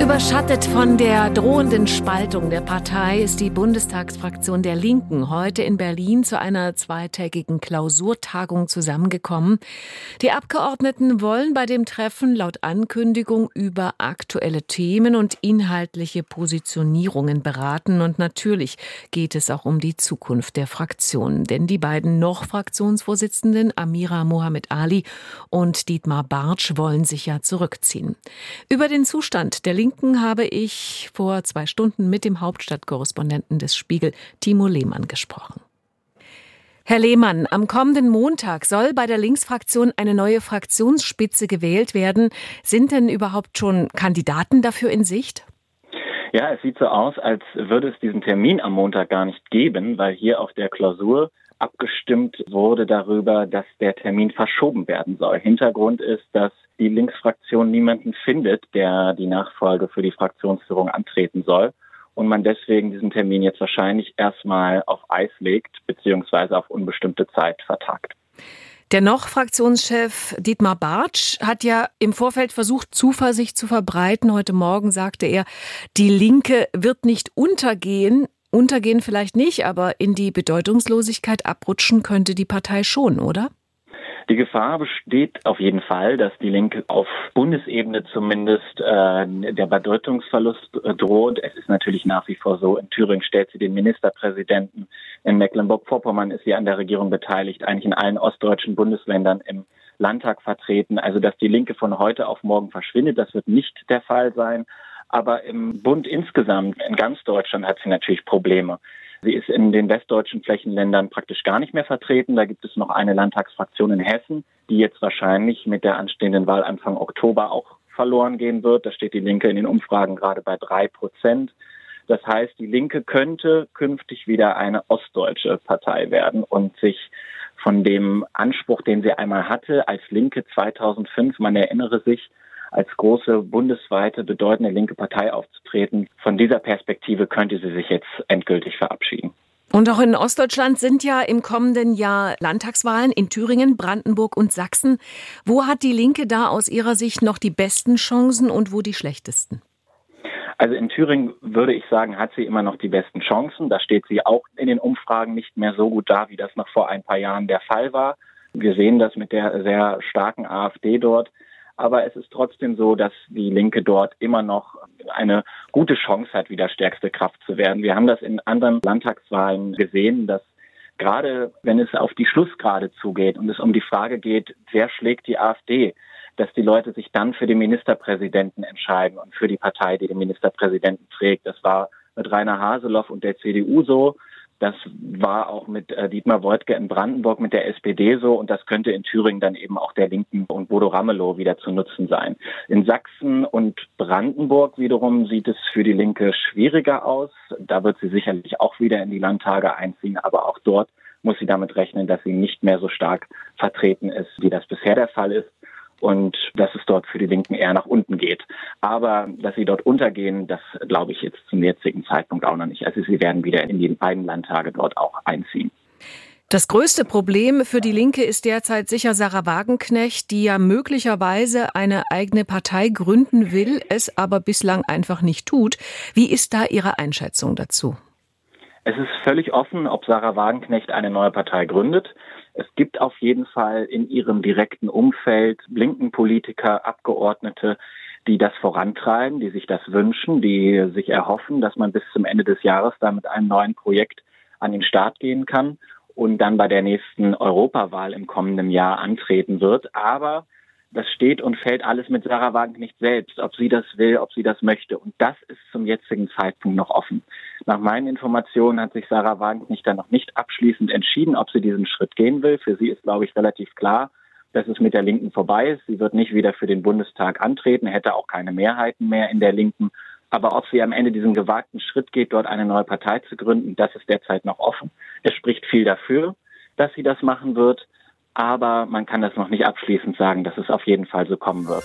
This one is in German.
Überschattet von der drohenden Spaltung der Partei ist die Bundestagsfraktion der Linken heute in Berlin zu einer zweitägigen Klausurtagung zusammengekommen. Die Abgeordneten wollen bei dem Treffen laut Ankündigung über aktuelle Themen und inhaltliche Positionierungen beraten. Und natürlich geht es auch um die Zukunft der Fraktion. Denn die beiden noch Fraktionsvorsitzenden Amira Mohamed Ali und Dietmar Bartsch wollen sich ja zurückziehen. Über den Zustand der Linken Linken habe ich vor zwei Stunden mit dem Hauptstadtkorrespondenten des Spiegel, Timo Lehmann, gesprochen. Herr Lehmann, am kommenden Montag soll bei der Linksfraktion eine neue Fraktionsspitze gewählt werden. Sind denn überhaupt schon Kandidaten dafür in Sicht? Ja, es sieht so aus, als würde es diesen Termin am Montag gar nicht geben, weil hier auf der Klausur abgestimmt wurde darüber, dass der Termin verschoben werden soll. Hintergrund ist, dass die Linksfraktion niemanden findet, der die Nachfolge für die Fraktionsführung antreten soll und man deswegen diesen Termin jetzt wahrscheinlich erstmal auf Eis legt beziehungsweise auf unbestimmte Zeit vertagt. Der noch Fraktionschef Dietmar Bartsch hat ja im Vorfeld versucht, Zuversicht zu verbreiten. Heute Morgen sagte er, die Linke wird nicht untergehen. Untergehen vielleicht nicht, aber in die Bedeutungslosigkeit abrutschen könnte die Partei schon, oder? Die Gefahr besteht auf jeden Fall, dass die Linke auf Bundesebene zumindest äh, der Bedeutungsverlust äh, droht. Es ist natürlich nach wie vor so, in Thüringen stellt sie den Ministerpräsidenten, in Mecklenburg-Vorpommern ist sie an der Regierung beteiligt, eigentlich in allen ostdeutschen Bundesländern im Landtag vertreten. Also dass die Linke von heute auf morgen verschwindet, das wird nicht der Fall sein. Aber im Bund insgesamt, in ganz Deutschland, hat sie natürlich Probleme. Sie ist in den westdeutschen Flächenländern praktisch gar nicht mehr vertreten. Da gibt es noch eine Landtagsfraktion in Hessen, die jetzt wahrscheinlich mit der anstehenden Wahl Anfang Oktober auch verloren gehen wird. Da steht die Linke in den Umfragen gerade bei drei Prozent. Das heißt, die Linke könnte künftig wieder eine ostdeutsche Partei werden und sich von dem Anspruch, den sie einmal hatte als Linke 2005, man erinnere sich, als große bundesweite bedeutende linke Partei aufzutreten. Von dieser Perspektive könnte sie sich jetzt endgültig verabschieden. Und auch in Ostdeutschland sind ja im kommenden Jahr Landtagswahlen in Thüringen, Brandenburg und Sachsen. Wo hat die Linke da aus Ihrer Sicht noch die besten Chancen und wo die schlechtesten? Also in Thüringen würde ich sagen, hat sie immer noch die besten Chancen. Da steht sie auch in den Umfragen nicht mehr so gut da, wie das noch vor ein paar Jahren der Fall war. Wir sehen das mit der sehr starken AfD dort. Aber es ist trotzdem so, dass die Linke dort immer noch eine gute Chance hat, wieder stärkste Kraft zu werden. Wir haben das in anderen Landtagswahlen gesehen, dass gerade wenn es auf die Schlussgrade zugeht und es um die Frage geht, wer schlägt die AfD, dass die Leute sich dann für den Ministerpräsidenten entscheiden und für die Partei, die den Ministerpräsidenten trägt. Das war mit Rainer Haseloff und der CDU so. Das war auch mit äh, Dietmar Woidke in Brandenburg mit der SPD so und das könnte in Thüringen dann eben auch der Linken und Bodo Ramelow wieder zu nutzen sein. In Sachsen und Brandenburg wiederum sieht es für die Linke schwieriger aus. Da wird sie sicherlich auch wieder in die Landtage einziehen, aber auch dort muss sie damit rechnen, dass sie nicht mehr so stark vertreten ist, wie das bisher der Fall ist und dass es dort für die Linken eher nach unten geht. Aber dass sie dort untergehen, das glaube ich jetzt zum jetzigen Zeitpunkt auch noch nicht. Also sie werden wieder in die beiden Landtage dort auch einziehen. Das größte Problem für die Linke ist derzeit sicher Sarah Wagenknecht, die ja möglicherweise eine eigene Partei gründen will, es aber bislang einfach nicht tut. Wie ist da Ihre Einschätzung dazu? Es ist völlig offen, ob Sarah Wagenknecht eine neue Partei gründet. Es gibt auf jeden Fall in ihrem direkten Umfeld linken Politiker, Abgeordnete, die das vorantreiben, die sich das wünschen, die sich erhoffen, dass man bis zum Ende des Jahres da mit einem neuen Projekt an den Start gehen kann und dann bei der nächsten Europawahl im kommenden Jahr antreten wird. Aber das steht und fällt alles mit Sarah Wagenknecht selbst, ob sie das will, ob sie das möchte. Und das ist zum jetzigen Zeitpunkt noch offen. Nach meinen Informationen hat sich Sarah Wagenknecht dann noch nicht abschließend entschieden, ob sie diesen Schritt gehen will. Für sie ist, glaube ich, relativ klar, dass es mit der Linken vorbei ist. Sie wird nicht wieder für den Bundestag antreten, hätte auch keine Mehrheiten mehr in der Linken. Aber ob sie am Ende diesen gewagten Schritt geht, dort eine neue Partei zu gründen, das ist derzeit noch offen. Es spricht viel dafür, dass sie das machen wird aber man kann das noch nicht abschließend sagen, dass es auf jeden Fall so kommen wird.